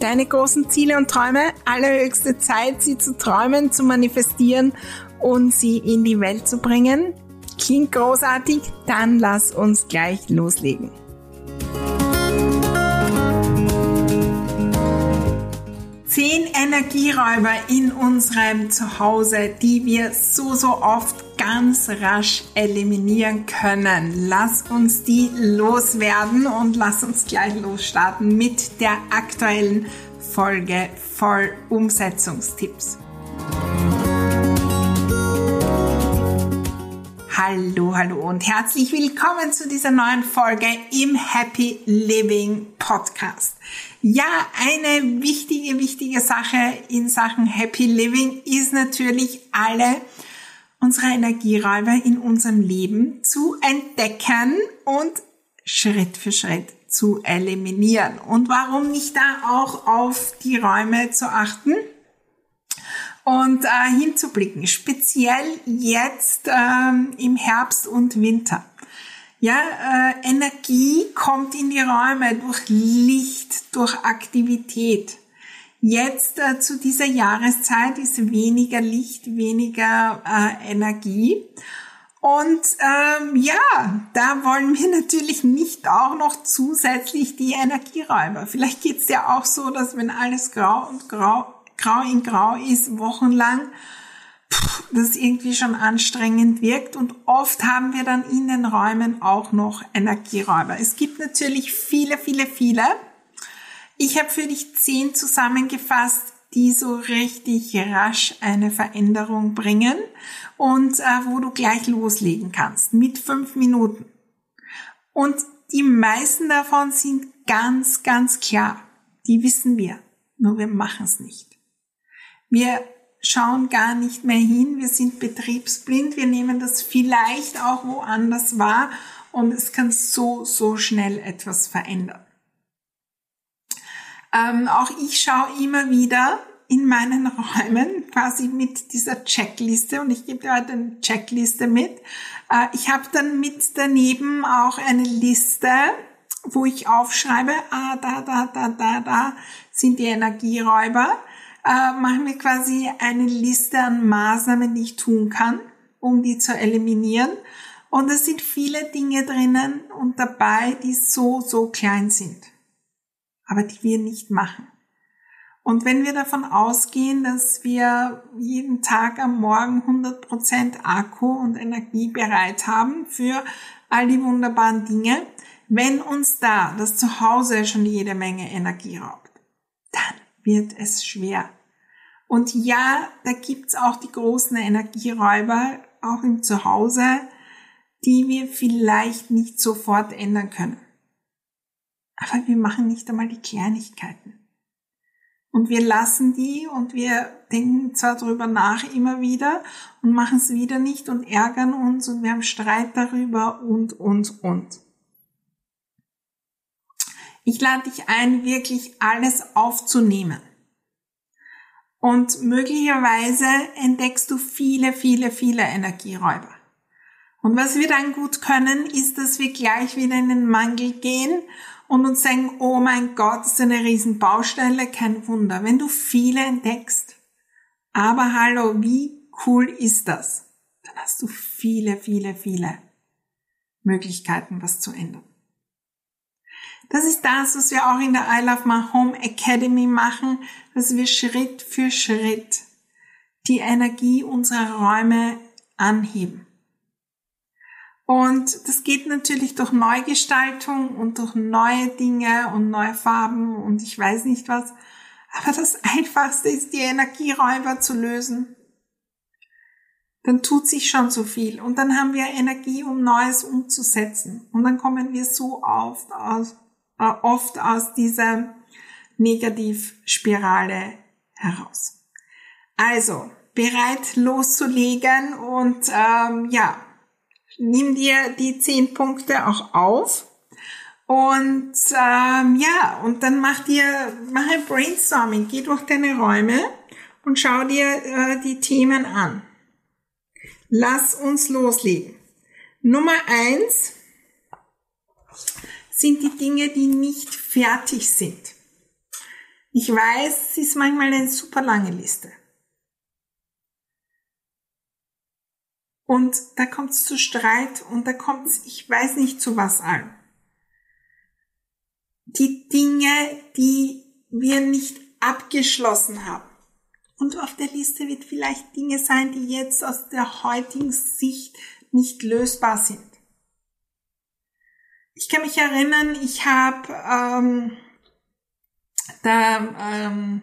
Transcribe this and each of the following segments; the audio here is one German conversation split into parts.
deine großen Ziele und Träume. Allerhöchste Zeit, sie zu träumen, zu manifestieren und sie in die Welt zu bringen. Klingt großartig? Dann lass uns gleich loslegen. Zehn Energieräuber in unserem Zuhause, die wir so, so oft ganz rasch eliminieren können. Lass uns die loswerden und lass uns gleich losstarten mit der aktuellen Folge voll Umsetzungstipps. Hallo, hallo und herzlich willkommen zu dieser neuen Folge im Happy Living Podcast. Ja, eine wichtige, wichtige Sache in Sachen Happy Living ist natürlich alle unsere Energieräuber in unserem Leben zu entdecken und Schritt für Schritt zu eliminieren. Und warum nicht da auch auf die Räume zu achten? und äh, hinzublicken, speziell jetzt ähm, im Herbst und Winter. Ja, äh, Energie kommt in die Räume durch Licht, durch Aktivität. Jetzt äh, zu dieser Jahreszeit ist weniger Licht, weniger äh, Energie. Und ähm, ja, da wollen wir natürlich nicht auch noch zusätzlich die Energieräuber. Vielleicht geht's ja auch so, dass wenn alles grau und grau, grau in grau ist, wochenlang, das irgendwie schon anstrengend wirkt. Und oft haben wir dann in den Räumen auch noch Energieräuber. Es gibt natürlich viele, viele, viele. Ich habe für dich zehn zusammengefasst, die so richtig rasch eine Veränderung bringen und äh, wo du gleich loslegen kannst mit fünf Minuten. Und die meisten davon sind ganz, ganz klar. Die wissen wir, nur wir machen es nicht. Wir schauen gar nicht mehr hin, wir sind betriebsblind, wir nehmen das vielleicht auch woanders wahr und es kann so, so schnell etwas verändern. Ähm, auch ich schaue immer wieder in meinen Räumen quasi mit dieser Checkliste und ich gebe dir heute eine Checkliste mit. Äh, ich habe dann mit daneben auch eine Liste, wo ich aufschreibe, ah, da, da, da, da, da sind die Energieräuber. Äh, mache mir quasi eine Liste an Maßnahmen, die ich tun kann, um die zu eliminieren. Und es sind viele Dinge drinnen und dabei, die so, so klein sind aber die wir nicht machen. Und wenn wir davon ausgehen, dass wir jeden Tag am Morgen 100% Akku und Energie bereit haben für all die wunderbaren Dinge, wenn uns da das Zuhause schon jede Menge Energie raubt, wird es schwer. Und ja, da gibt's auch die großen Energieräuber, auch im Zuhause, die wir vielleicht nicht sofort ändern können. Aber wir machen nicht einmal die Kleinigkeiten. Und wir lassen die und wir denken zwar darüber nach immer wieder und machen es wieder nicht und ärgern uns und wir haben Streit darüber und, und, und. Ich lade dich ein, wirklich alles aufzunehmen. Und möglicherweise entdeckst du viele, viele, viele Energieräuber. Und was wir dann gut können, ist, dass wir gleich wieder in den Mangel gehen und uns denken, oh mein Gott, das ist eine riesen Baustelle, kein Wunder. Wenn du viele entdeckst, aber hallo, wie cool ist das? Dann hast du viele, viele, viele Möglichkeiten, was zu ändern. Das ist das, was wir auch in der I Love My Home Academy machen, dass wir Schritt für Schritt die Energie unserer Räume anheben. Und das geht natürlich durch Neugestaltung und durch neue Dinge und neue Farben und ich weiß nicht was. Aber das Einfachste ist, die Energieräuber zu lösen. Dann tut sich schon so viel und dann haben wir Energie, um Neues umzusetzen. Und dann kommen wir so oft aus, äh, oft aus dieser Negativspirale heraus. Also, bereit loszulegen und ähm, ja, nimm dir die zehn Punkte auch auf. Und ähm, ja, und dann mach dir, mach ein Brainstorming, geh durch deine Räume und schau dir äh, die Themen an. Lass uns loslegen. Nummer eins sind die Dinge, die nicht fertig sind. Ich weiß, es ist manchmal eine super lange Liste. Und da kommt es zu Streit und da kommt es, ich weiß nicht zu was allem. Die Dinge, die wir nicht abgeschlossen haben. Und auf der Liste wird vielleicht Dinge sein, die jetzt aus der heutigen Sicht nicht lösbar sind. Ich kann mich erinnern, ich habe ähm, da ähm,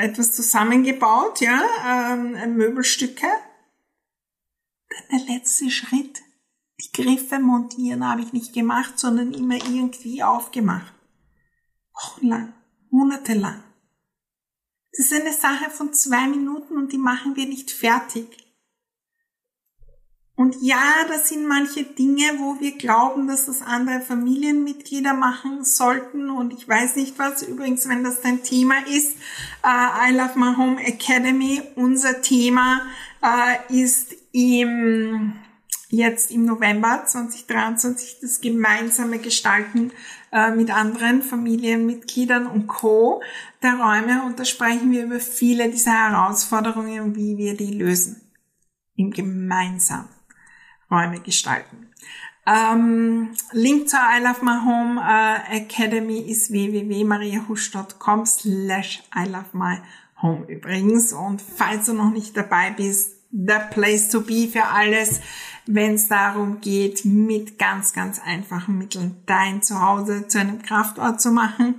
etwas zusammengebaut, ja, ähm, Möbelstücke der letzte Schritt. Die Griffe montieren habe ich nicht gemacht, sondern immer irgendwie aufgemacht. Wochenlang, monatelang. Das ist eine Sache von zwei Minuten und die machen wir nicht fertig. Und ja, das sind manche Dinge, wo wir glauben, dass das andere Familienmitglieder machen sollten. Und ich weiß nicht was. Übrigens, wenn das dein Thema ist, uh, I Love My Home Academy, unser Thema uh, ist im, jetzt im November 2023 das gemeinsame Gestalten uh, mit anderen Familienmitgliedern und Co. der Räume. Und da sprechen wir über viele dieser Herausforderungen wie wir die lösen. Im Gemeinsamen. Räume gestalten. Ähm, Link zur I Love My Home äh, Academy ist www.mariahusch.com slash I Love My Home übrigens. Und falls du noch nicht dabei bist, the place to be für alles, wenn es darum geht, mit ganz, ganz einfachen Mitteln dein Zuhause zu einem Kraftort zu machen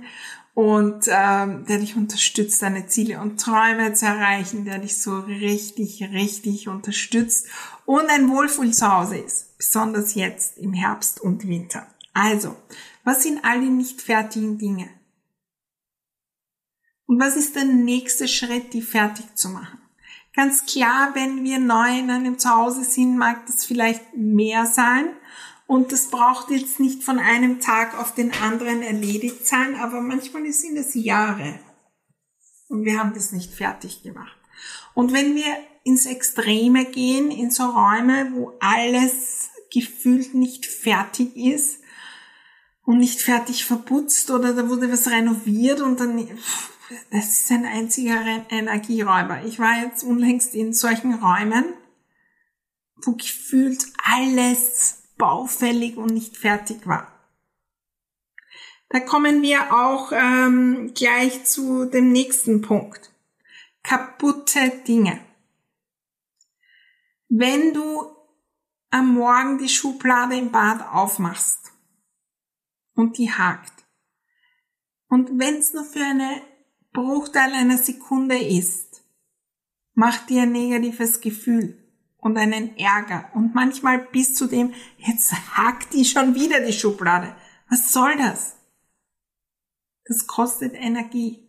und ähm, der dich unterstützt, deine Ziele und Träume zu erreichen, der dich so richtig, richtig unterstützt und ein Wohlfühl zu Hause ist, besonders jetzt im Herbst und Winter. Also, was sind all die nicht fertigen Dinge? Und was ist der nächste Schritt, die fertig zu machen? Ganz klar, wenn wir neu in einem Zuhause sind, mag das vielleicht mehr sein, und das braucht jetzt nicht von einem Tag auf den anderen erledigt sein, aber manchmal sind es Jahre. Und wir haben das nicht fertig gemacht. Und wenn wir ins Extreme gehen, in so Räume, wo alles gefühlt nicht fertig ist und nicht fertig verputzt oder da wurde was renoviert und dann, das ist ein einziger Energieräuber. Ich war jetzt unlängst in solchen Räumen, wo gefühlt alles baufällig und nicht fertig war. Da kommen wir auch ähm, gleich zu dem nächsten Punkt. Kaputte Dinge. Wenn du am Morgen die Schublade im Bad aufmachst und die hakt und wenn es nur für eine Bruchteil einer Sekunde ist, macht dir ein negatives Gefühl und einen Ärger und manchmal bis zu dem, jetzt hackt die schon wieder die Schublade. Was soll das? Das kostet Energie.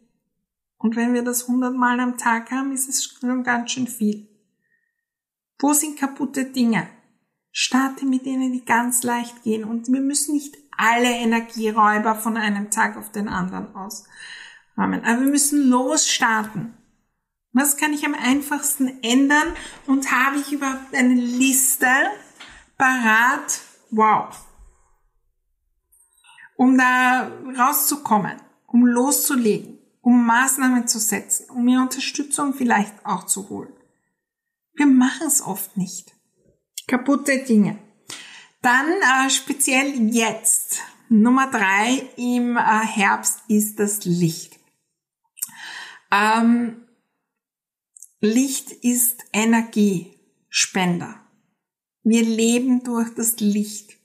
Und wenn wir das hundertmal am Tag haben, ist es schon ganz schön viel. Wo sind kaputte Dinge? Starte mit denen, die ganz leicht gehen. Und wir müssen nicht alle Energieräuber von einem Tag auf den anderen ausräumen. Aber wir müssen losstarten. Was kann ich am einfachsten ändern und habe ich überhaupt eine Liste parat? Wow. Um da rauszukommen, um loszulegen, um Maßnahmen zu setzen, um mir Unterstützung vielleicht auch zu holen. Wir machen es oft nicht. Kaputte Dinge. Dann äh, speziell jetzt Nummer drei im äh, Herbst ist das Licht. Ähm, Licht ist Energiespender. Wir leben durch das Licht.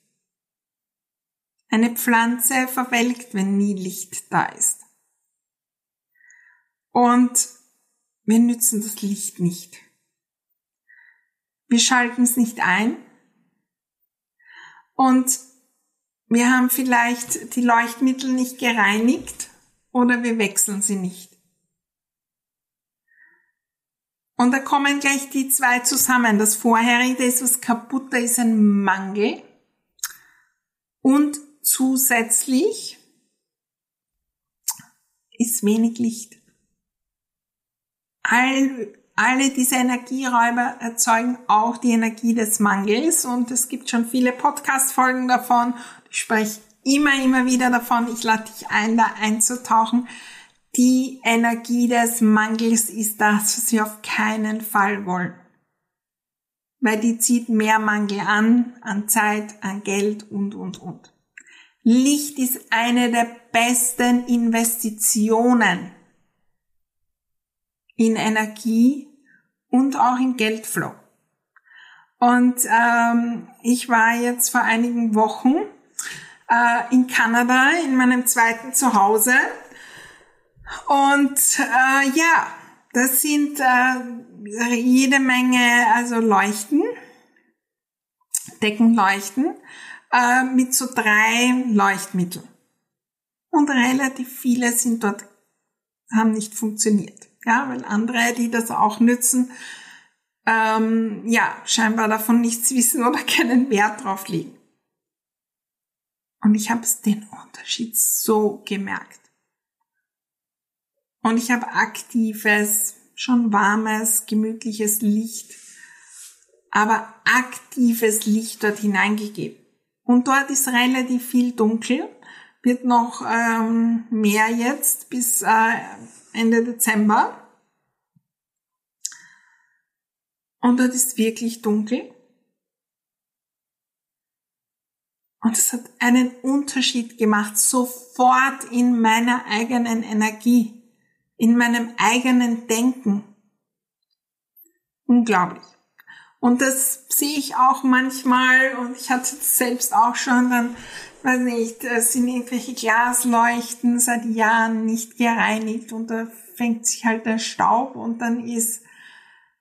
Eine Pflanze verwelkt, wenn nie Licht da ist. Und wir nützen das Licht nicht. Wir schalten es nicht ein. Und wir haben vielleicht die Leuchtmittel nicht gereinigt oder wir wechseln sie nicht. Und da kommen gleich die zwei zusammen. Das vorherige ist was kaputt, da ist ein Mangel. Und zusätzlich ist wenig Licht. All alle diese Energieräuber erzeugen auch die Energie des Mangels und es gibt schon viele Podcast-Folgen davon. Ich spreche immer, immer wieder davon. Ich lade dich ein, da einzutauchen. Die Energie des Mangels ist das, was wir auf keinen Fall wollen. Weil die zieht mehr Mangel an, an Zeit, an Geld und, und, und. Licht ist eine der besten Investitionen in Energie und auch in Geldflow. Und ähm, ich war jetzt vor einigen Wochen äh, in Kanada in meinem zweiten Zuhause. Und äh, ja, das sind äh, jede Menge, also Leuchten, Deckenleuchten äh, mit so drei Leuchtmitteln. Und relativ viele sind dort, haben nicht funktioniert ja, weil andere, die das auch nützen, ähm, ja, scheinbar davon nichts wissen oder keinen Wert drauf legen. Und ich habe den Unterschied so gemerkt. Und ich habe aktives, schon warmes, gemütliches Licht, aber aktives Licht dort hineingegeben. Und dort ist relativ viel dunkel, wird noch ähm, mehr jetzt bis äh, Ende Dezember. Und dort ist wirklich dunkel. Und es hat einen Unterschied gemacht, sofort in meiner eigenen Energie, in meinem eigenen Denken. Unglaublich. Und das sehe ich auch manchmal, und ich hatte es selbst auch schon, dann weiß nicht, es sind irgendwelche Glasleuchten seit Jahren nicht gereinigt und da fängt sich halt der Staub und dann ist,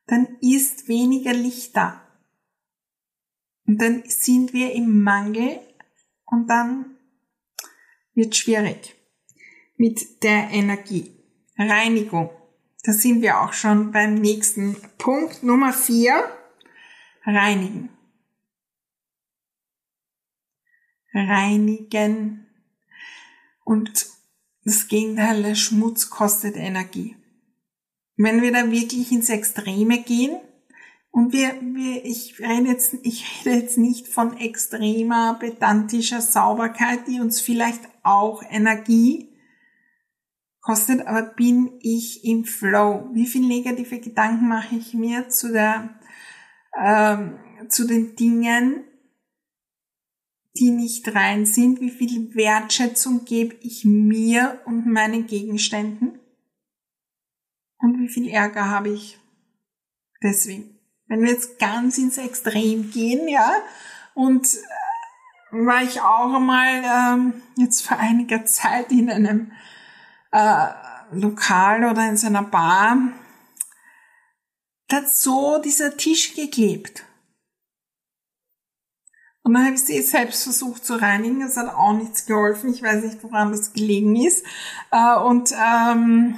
dann ist weniger Licht da. Und dann sind wir im Mangel und dann wird schwierig mit der Energie. Reinigung. Da sind wir auch schon beim nächsten Punkt Nummer vier. Reinigen. reinigen. Und das Gegenteil, der Schmutz kostet Energie. Wenn wir da wirklich ins Extreme gehen, und wir, wir, ich rede jetzt, ich rede jetzt nicht von extremer, pedantischer Sauberkeit, die uns vielleicht auch Energie kostet, aber bin ich im Flow? Wie viel negative Gedanken mache ich mir zu der, ähm, zu den Dingen, die nicht rein sind, wie viel Wertschätzung gebe ich mir und meinen Gegenständen und wie viel Ärger habe ich deswegen. Wenn wir jetzt ganz ins Extrem gehen, ja, und äh, war ich auch einmal ähm, jetzt vor einiger Zeit in einem äh, Lokal oder in seiner Bar, da hat so dieser Tisch geklebt. Und dann habe ich sie selbst versucht zu reinigen. Es hat auch nichts geholfen. Ich weiß nicht, woran das gelegen ist. Äh, und ähm,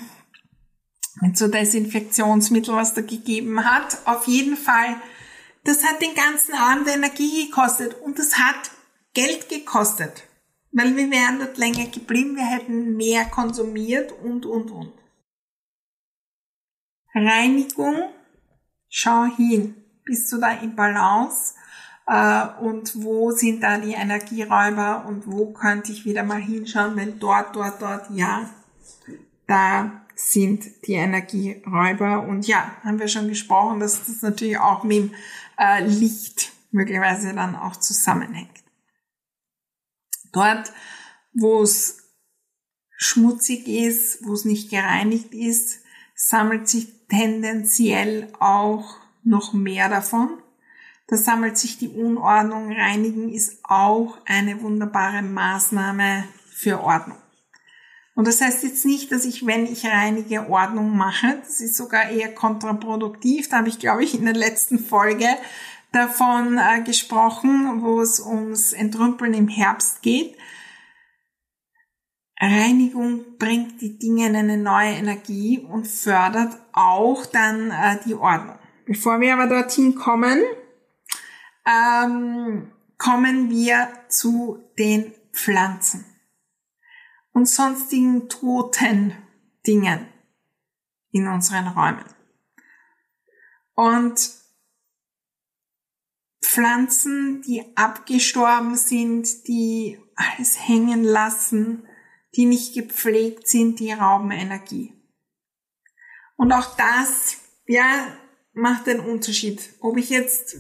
mit so Desinfektionsmittel, was da gegeben hat. Auf jeden Fall, das hat den ganzen Abend Energie gekostet und das hat Geld gekostet. Weil wir wären dort länger geblieben, wir hätten mehr konsumiert und, und, und. Reinigung, schau hin. Bist du da im Balance? äh, und wo sind da die Energieräuber und wo könnte ich wieder mal hinschauen, wenn dort, dort, dort, ja, da sind die Energieräuber und ja, haben wir schon gesprochen, dass das natürlich auch mit dem äh, Licht möglicherweise dann auch zusammenhängt. Dort, wo es schmutzig ist, wo es nicht gereinigt ist, sammelt sich tendenziell auch noch mehr davon. Da sammelt sich die Unordnung. Reinigen ist auch eine wunderbare Maßnahme für Ordnung. Und das heißt jetzt nicht, dass ich, wenn ich reinige, Ordnung mache. Das ist sogar eher kontraproduktiv. Da habe ich, glaube ich, in der letzten Folge davon äh, gesprochen, wo es ums Entrümpeln im Herbst geht. Reinigung bringt die Dinge in eine neue Energie und fördert auch dann äh, die Ordnung. Bevor wir aber dorthin kommen, ähm, kommen wir zu den Pflanzen und sonstigen toten Dingen in unseren Räumen. Und Pflanzen, die abgestorben sind, die alles hängen lassen, die nicht gepflegt sind, die rauben Energie. Und auch das, ja, macht einen Unterschied. Ob ich jetzt,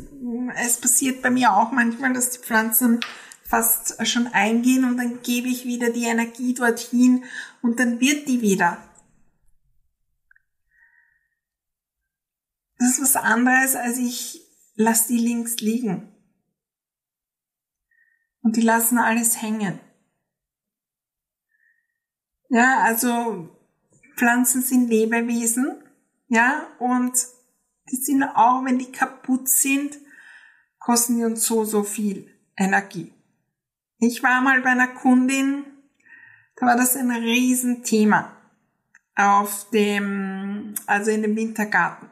es passiert bei mir auch manchmal, dass die Pflanzen fast schon eingehen und dann gebe ich wieder die Energie dorthin und dann wird die wieder. Das ist was anderes, als ich lasse die links liegen. Und die lassen alles hängen. Ja, also Pflanzen sind Lebewesen, ja, und die sind auch, wenn die kaputt sind, kosten die uns so, so viel Energie. Ich war mal bei einer Kundin, da war das ein Riesenthema auf dem, also in dem Wintergarten.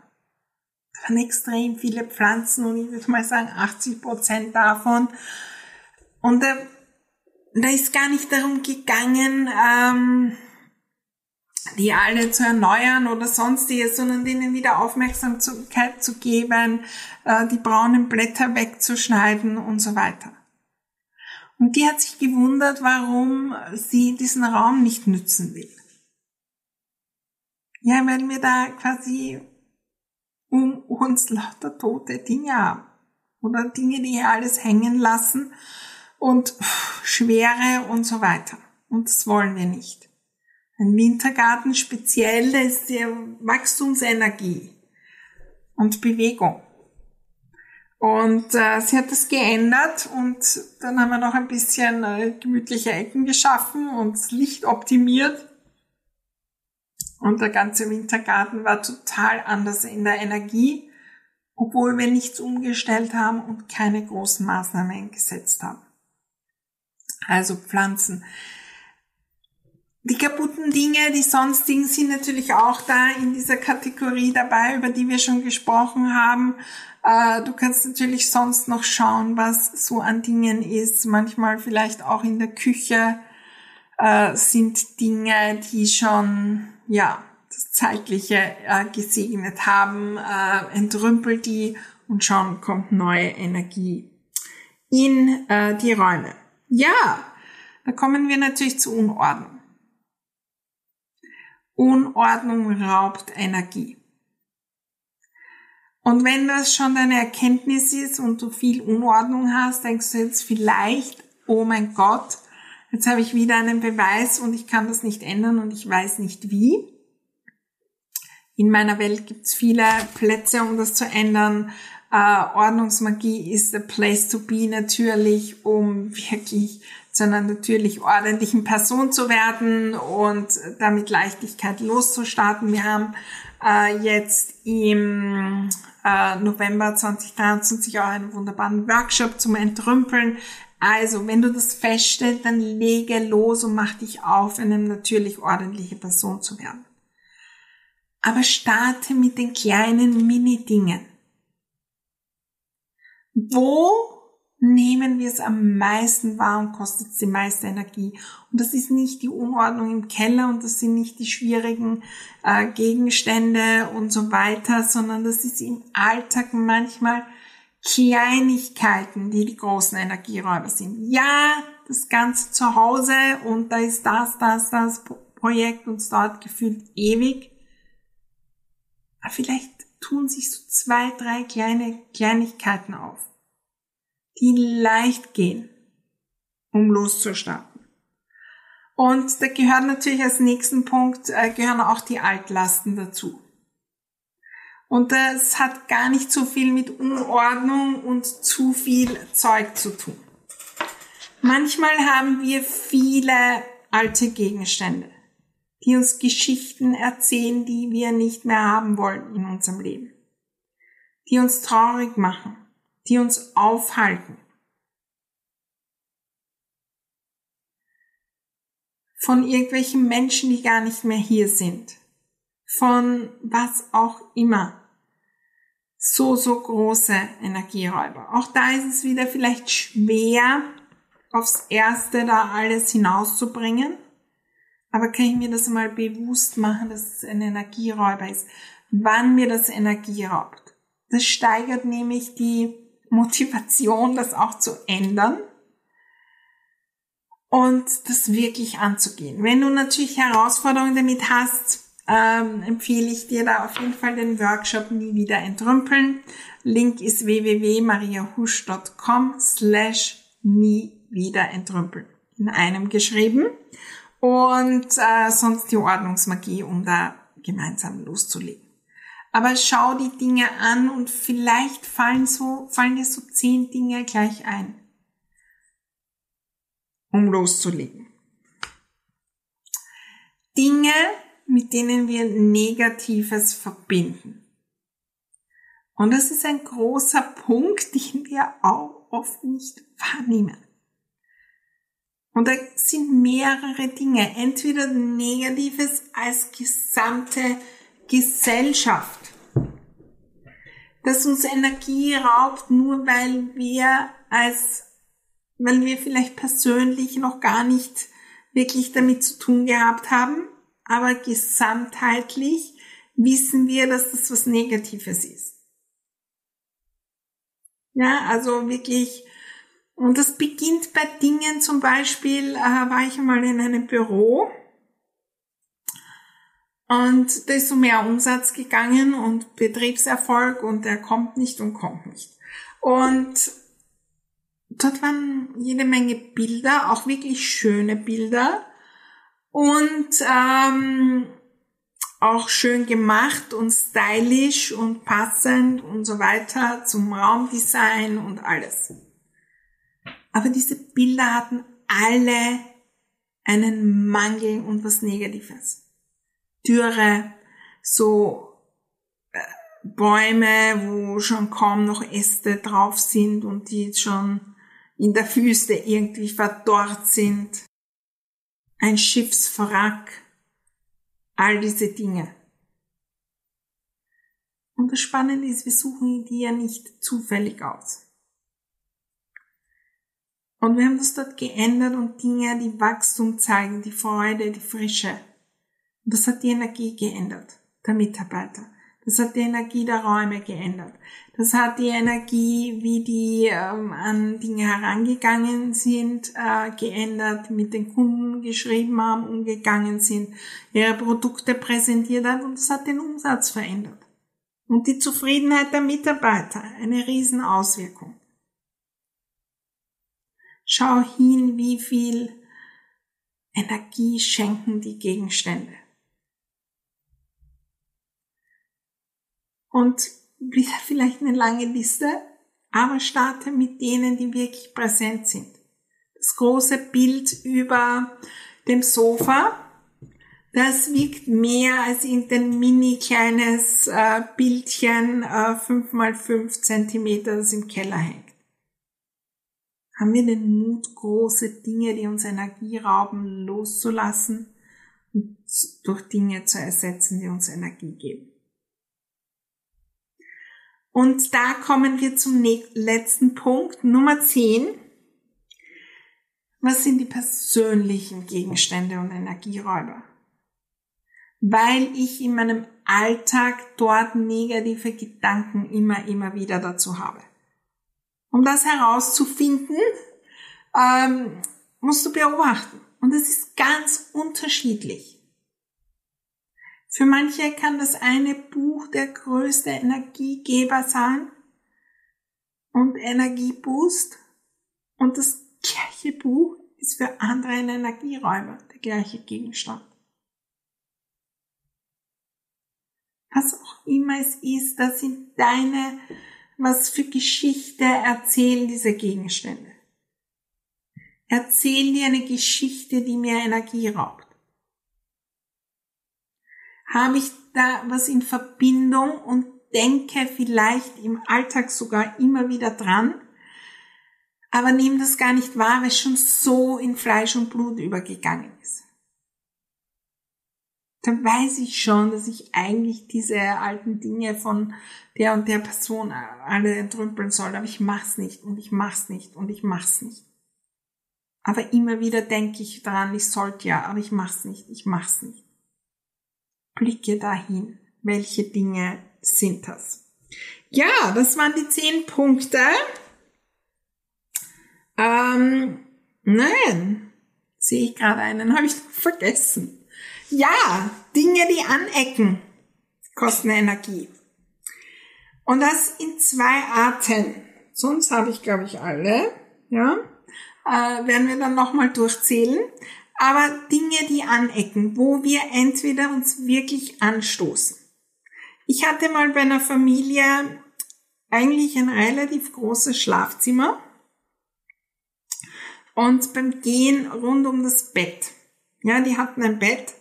Waren extrem viele Pflanzen und ich würde mal sagen 80 Prozent davon. Und da, da ist gar nicht darum gegangen, ähm, die alle zu erneuern oder sonstiges, sondern denen wieder Aufmerksamkeit zu geben, äh, die braunen Blätter wegzuschneiden und so weiter. Und die hat sich gewundert, warum sie diesen Raum nicht nützen will. Ja, weil wir da quasi um uns lauter tote Dinge haben. Oder Dinge, die hier alles hängen lassen und Schwere und so weiter. Und das wollen wir nicht. Ein Wintergarten speziell ist die Wachstumsenergie und Bewegung. Und äh, sie hat das geändert und dann haben wir noch ein bisschen äh, gemütliche Ecken geschaffen und das Licht optimiert. Und der ganze Wintergarten war total anders in der Energie, obwohl wir nichts umgestellt haben und keine großen Maßnahmen gesetzt haben. Also Pflanzen. Die kaputten Dinge, die sonstigen, sind natürlich auch da in dieser Kategorie dabei, über die wir schon gesprochen haben. Äh, du kannst natürlich sonst noch schauen, was so an Dingen ist. Manchmal vielleicht auch in der Küche äh, sind Dinge, die schon, ja, das Zeitliche äh, gesegnet haben, entrümpelt die und schon kommt neue Energie in die Räume. Ja, da kommen wir natürlich zu Unordnung. Unordnung raubt Energie. Und wenn das schon deine Erkenntnis ist und du viel Unordnung hast, denkst du jetzt vielleicht, oh mein Gott, jetzt habe ich wieder einen Beweis und ich kann das nicht ändern und ich weiß nicht wie. In meiner Welt gibt es viele Plätze, um das zu ändern. Äh, Ordnungsmagie ist the place to be natürlich, um wirklich zu einer natürlich ordentlichen Person zu werden und damit Leichtigkeit loszustarten. Wir haben äh, jetzt im äh, November 2023 auch einen wunderbaren Workshop zum Entrümpeln. Also, wenn du das feststellst, dann lege los und mach dich auf, eine natürlich ordentliche Person zu werden. Aber starte mit den kleinen Mini-Dingen. Wo nehmen wir es am meisten wahr und kostet es die meiste Energie. Und das ist nicht die Unordnung im Keller und das sind nicht die schwierigen äh, Gegenstände und so weiter, sondern das ist im Alltag manchmal Kleinigkeiten, die die großen Energieräuber sind. Ja, das Ganze zu Hause und da ist das, das, das Projekt und es dauert gefühlt ewig. Aber vielleicht tun sich so zwei, drei kleine Kleinigkeiten auf die leicht gehen. um loszustarten. Und da gehört natürlich als nächsten Punkt, äh, gehören auch die Altlasten dazu. Und das hat gar nicht so viel mit Unordnung und zu viel Zeug zu tun. Manchmal haben wir viele alte Gegenstände, die uns Geschichten erzählen, die wir nicht mehr haben wollen in unserem Leben, die uns traurig machen, die uns aufhalten. Von irgendwelchen Menschen, die gar nicht mehr hier sind. Von was auch immer so, so große Energieräuber. Auch da ist es wieder vielleicht schwer, aufs Erste da alles hinauszubringen. Aber kann ich mir das mal bewusst machen, dass es ein Energieräuber ist, wann mir das Energie raubt. Das steigert nämlich die Motivation, das auch zu ändern und das wirklich anzugehen. Wenn du natürlich Herausforderungen damit hast, ähm, empfehle ich dir da auf jeden Fall den Workshop Nie wieder entrümpeln. Link ist www.mariahusch.com slash nie wieder entrümpeln. In einem geschrieben. Und äh, sonst die Ordnungsmagie, um da gemeinsam loszulegen. Aber schau die Dinge an und vielleicht fallen so, fallen dir so zehn Dinge gleich ein, um loszulegen. Dinge, mit denen wir Negatives verbinden. Und das ist ein großer Punkt, den wir auch oft nicht wahrnehmen. Und da sind mehrere Dinge. Entweder Negatives als gesamte Gesellschaft, das uns Energie raubt, nur weil wir als, weil wir vielleicht persönlich noch gar nicht wirklich damit zu tun gehabt haben aber gesamtheitlich wissen wir, dass das was Negatives ist. Ja, also wirklich, und das beginnt bei Dingen, zum Beispiel äh, war ich einmal in einem Büro und da ist so mehr Umsatz gegangen und Betriebserfolg und der kommt nicht und kommt nicht. Und dort waren jede Menge Bilder, auch wirklich schöne Bilder und ähm, auch schön gemacht und stylisch und passend und so weiter zum Raumdesign und alles. Aber diese Bilder hatten alle einen Mangel und was Negatives. Dürre, so äh, Bäume, wo schon kaum noch Äste drauf sind und die schon in der Füße irgendwie verdorrt sind ein Schiffswrack, all diese Dinge. Und das Spannende ist, wir suchen die ja nicht zufällig aus. Und wir haben das dort geändert und Dinge, die Wachstum zeigen, die Freude, die Frische. Und das hat die Energie geändert, der Mitarbeiter. Das hat die Energie der Räume geändert. Das hat die Energie, wie die ähm, an Dinge herangegangen sind, äh, geändert, mit den Kunden geschrieben haben, umgegangen sind, ihre Produkte präsentiert hat und das hat den Umsatz verändert. Und die Zufriedenheit der Mitarbeiter, eine Riesenauswirkung. Schau hin, wie viel Energie schenken die Gegenstände. Und wieder vielleicht eine lange Liste, aber starte mit denen, die wirklich präsent sind. Das große Bild über dem Sofa, das wiegt mehr als irgendein mini kleines äh, Bildchen, äh, 5 mal 5 Zentimeter, das im Keller hängt. Haben wir den Mut, große Dinge, die uns Energie rauben, loszulassen und durch Dinge zu ersetzen, die uns Energie geben? Und da kommen wir zum letzten Punkt, Nummer 10. Was sind die persönlichen Gegenstände und Energieräuber? Weil ich in meinem Alltag dort negative Gedanken immer, immer wieder dazu habe. Um das herauszufinden, ähm, musst du beobachten. Und es ist ganz unterschiedlich. Für manche kann das eine Buch der größte Energiegeber sein und Energieboost. Und das gleiche Buch ist für andere ein Energieräuber, der gleiche Gegenstand. Was auch immer es ist, das sind deine, was für Geschichte erzählen diese Gegenstände. Erzähl dir eine Geschichte, die mir Energie raubt. Habe ich da was in Verbindung und denke vielleicht im Alltag sogar immer wieder dran, aber nehme das gar nicht wahr, weil es schon so in Fleisch und Blut übergegangen ist. Dann weiß ich schon, dass ich eigentlich diese alten Dinge von der und der Person alle entrümpeln soll, aber ich mach's nicht und ich mach's nicht und ich mach's nicht. Aber immer wieder denke ich dran, ich sollte ja, aber ich mach's nicht, ich mach's nicht. Blicke dahin, welche Dinge sind das? Ja, das waren die zehn Punkte. Ähm, nein, sehe ich gerade einen, habe ich vergessen. Ja, Dinge, die anecken, kosten Energie. Und das in zwei Arten. Sonst habe ich, glaube ich, alle. Ja äh, werden wir dann nochmal durchzählen. Aber Dinge, die anecken, wo wir entweder uns wirklich anstoßen. Ich hatte mal bei einer Familie eigentlich ein relativ großes Schlafzimmer und beim Gehen rund um das Bett. Ja, die hatten ein Bett,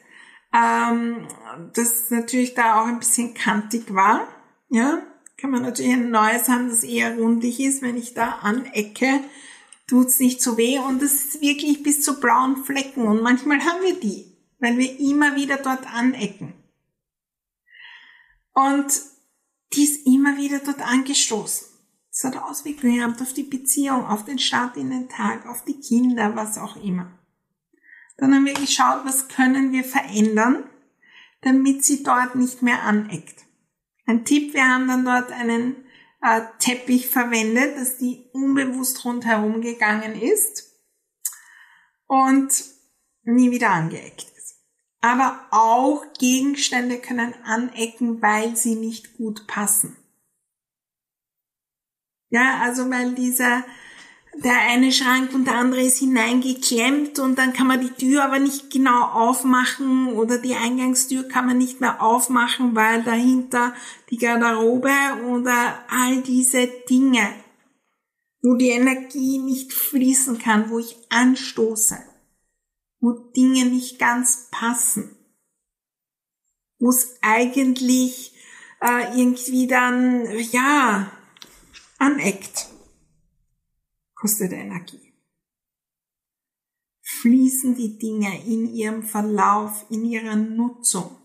ähm, das natürlich da auch ein bisschen kantig war. Ja, kann man natürlich ein neues haben, das eher rundig ist. Wenn ich da anecke, tut's nicht so weh und es ist wirklich bis zu blauen Flecken und manchmal haben wir die, weil wir immer wieder dort anecken. Und die ist immer wieder dort angestoßen. Es hat Auswirkungen gehabt auf die Beziehung, auf den Start in den Tag, auf die Kinder, was auch immer. Dann haben wir geschaut, was können wir verändern, damit sie dort nicht mehr aneckt. Ein Tipp, wir haben dann dort einen äh, Teppich verwendet, dass die unbewusst rundherum gegangen ist und nie wieder angeeckt ist. Aber auch Gegenstände können anecken, weil sie nicht gut passen. Ja, also weil dieser der eine Schrank und der andere ist hineingeklemmt und dann kann man die Tür aber nicht genau aufmachen oder die Eingangstür kann man nicht mehr aufmachen, weil dahinter die Garderobe oder all diese Dinge, wo die Energie nicht fließen kann, wo ich anstoße, wo Dinge nicht ganz passen, wo es eigentlich äh, irgendwie dann, ja, aneckt kostet Energie. Fließen die Dinge in ihrem Verlauf, in ihrer Nutzung.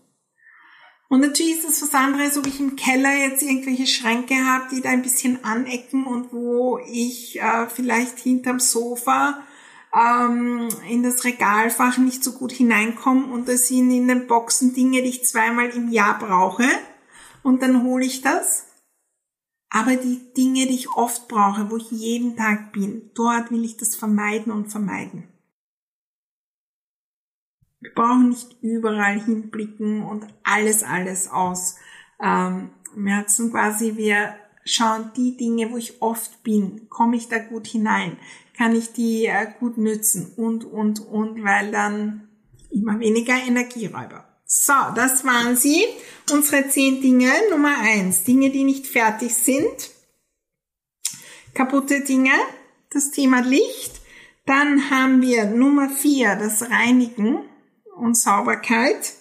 Und natürlich ist es was anderes, ob ich im Keller jetzt irgendwelche Schränke habe, die da ein bisschen anecken und wo ich äh, vielleicht hinterm Sofa ähm, in das Regalfach nicht so gut hineinkomme und das sind in den Boxen Dinge, die ich zweimal im Jahr brauche und dann hole ich das. Aber die Dinge, die ich oft brauche, wo ich jeden Tag bin, dort will ich das vermeiden und vermeiden. Wir brauchen nicht überall hinblicken und alles, alles aus ähm, Merzen quasi. Wir schauen die Dinge, wo ich oft bin, komme ich da gut hinein, kann ich die äh, gut nützen und, und, und, weil dann immer weniger Energieräuber. So, das waren sie. Unsere zehn Dinge. Nummer eins, Dinge, die nicht fertig sind. Kaputte Dinge. Das Thema Licht. Dann haben wir Nummer vier, das Reinigen und Sauberkeit.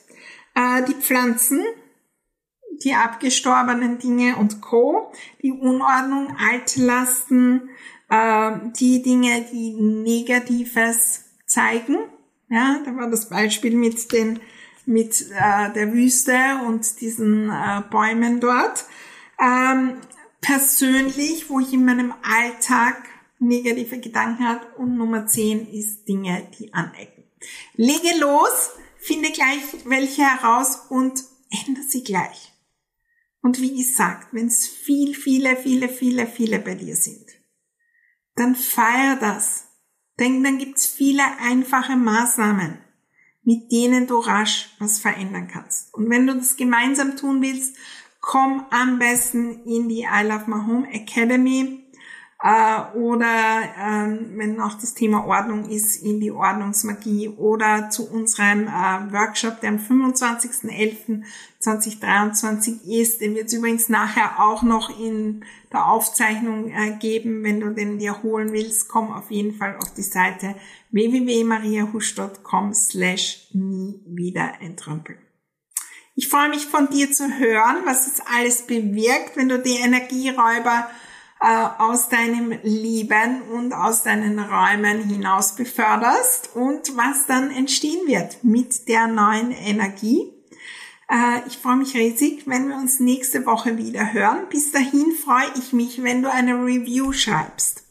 Äh, die Pflanzen, die abgestorbenen Dinge und Co. Die Unordnung, Altlasten, äh, die Dinge, die Negatives zeigen. Ja, da war das Beispiel mit den mit äh, der Wüste und diesen äh, Bäumen dort. Ähm, persönlich, wo ich in meinem Alltag negative Gedanken habe. Und Nummer 10 ist Dinge, die anecken. Lege los, finde gleich welche heraus und ändere sie gleich. Und wie gesagt, wenn es viel, viele, viele, viele, viele bei dir sind, dann feier das. Denn dann gibt's viele einfache Maßnahmen mit denen du rasch was verändern kannst. Und wenn du das gemeinsam tun willst, komm am besten in die I Love My Home Academy. Äh, oder ähm, wenn noch das Thema Ordnung ist, in die Ordnungsmagie oder zu unserem äh, Workshop, der am 25.11.2023 ist. Den wird es übrigens nachher auch noch in der Aufzeichnung äh, geben. Wenn du den dir holen willst, komm auf jeden Fall auf die Seite www.mariahusch.com slash nie wieder entrümpeln. Ich freue mich von dir zu hören, was es alles bewirkt, wenn du die Energieräuber aus deinem Leben und aus deinen Räumen hinaus beförderst und was dann entstehen wird mit der neuen Energie. Äh, ich freue mich riesig, wenn wir uns nächste Woche wieder hören. Bis dahin freue ich mich, wenn du eine Review schreibst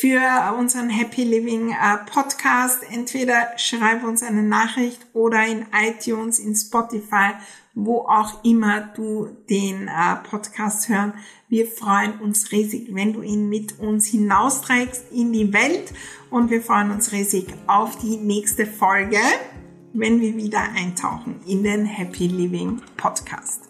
für unseren Happy Living äh, Podcast. Entweder schreib uns eine Nachricht oder in iTunes, in Spotify, wo auch immer du den Podcast hören wir freuen uns riesig, wenn du ihn mit uns hinausträgst in die Welt und wir freuen uns riesig auf die nächste Folge, wenn wir wieder eintauchen in den Happy Living Podcast.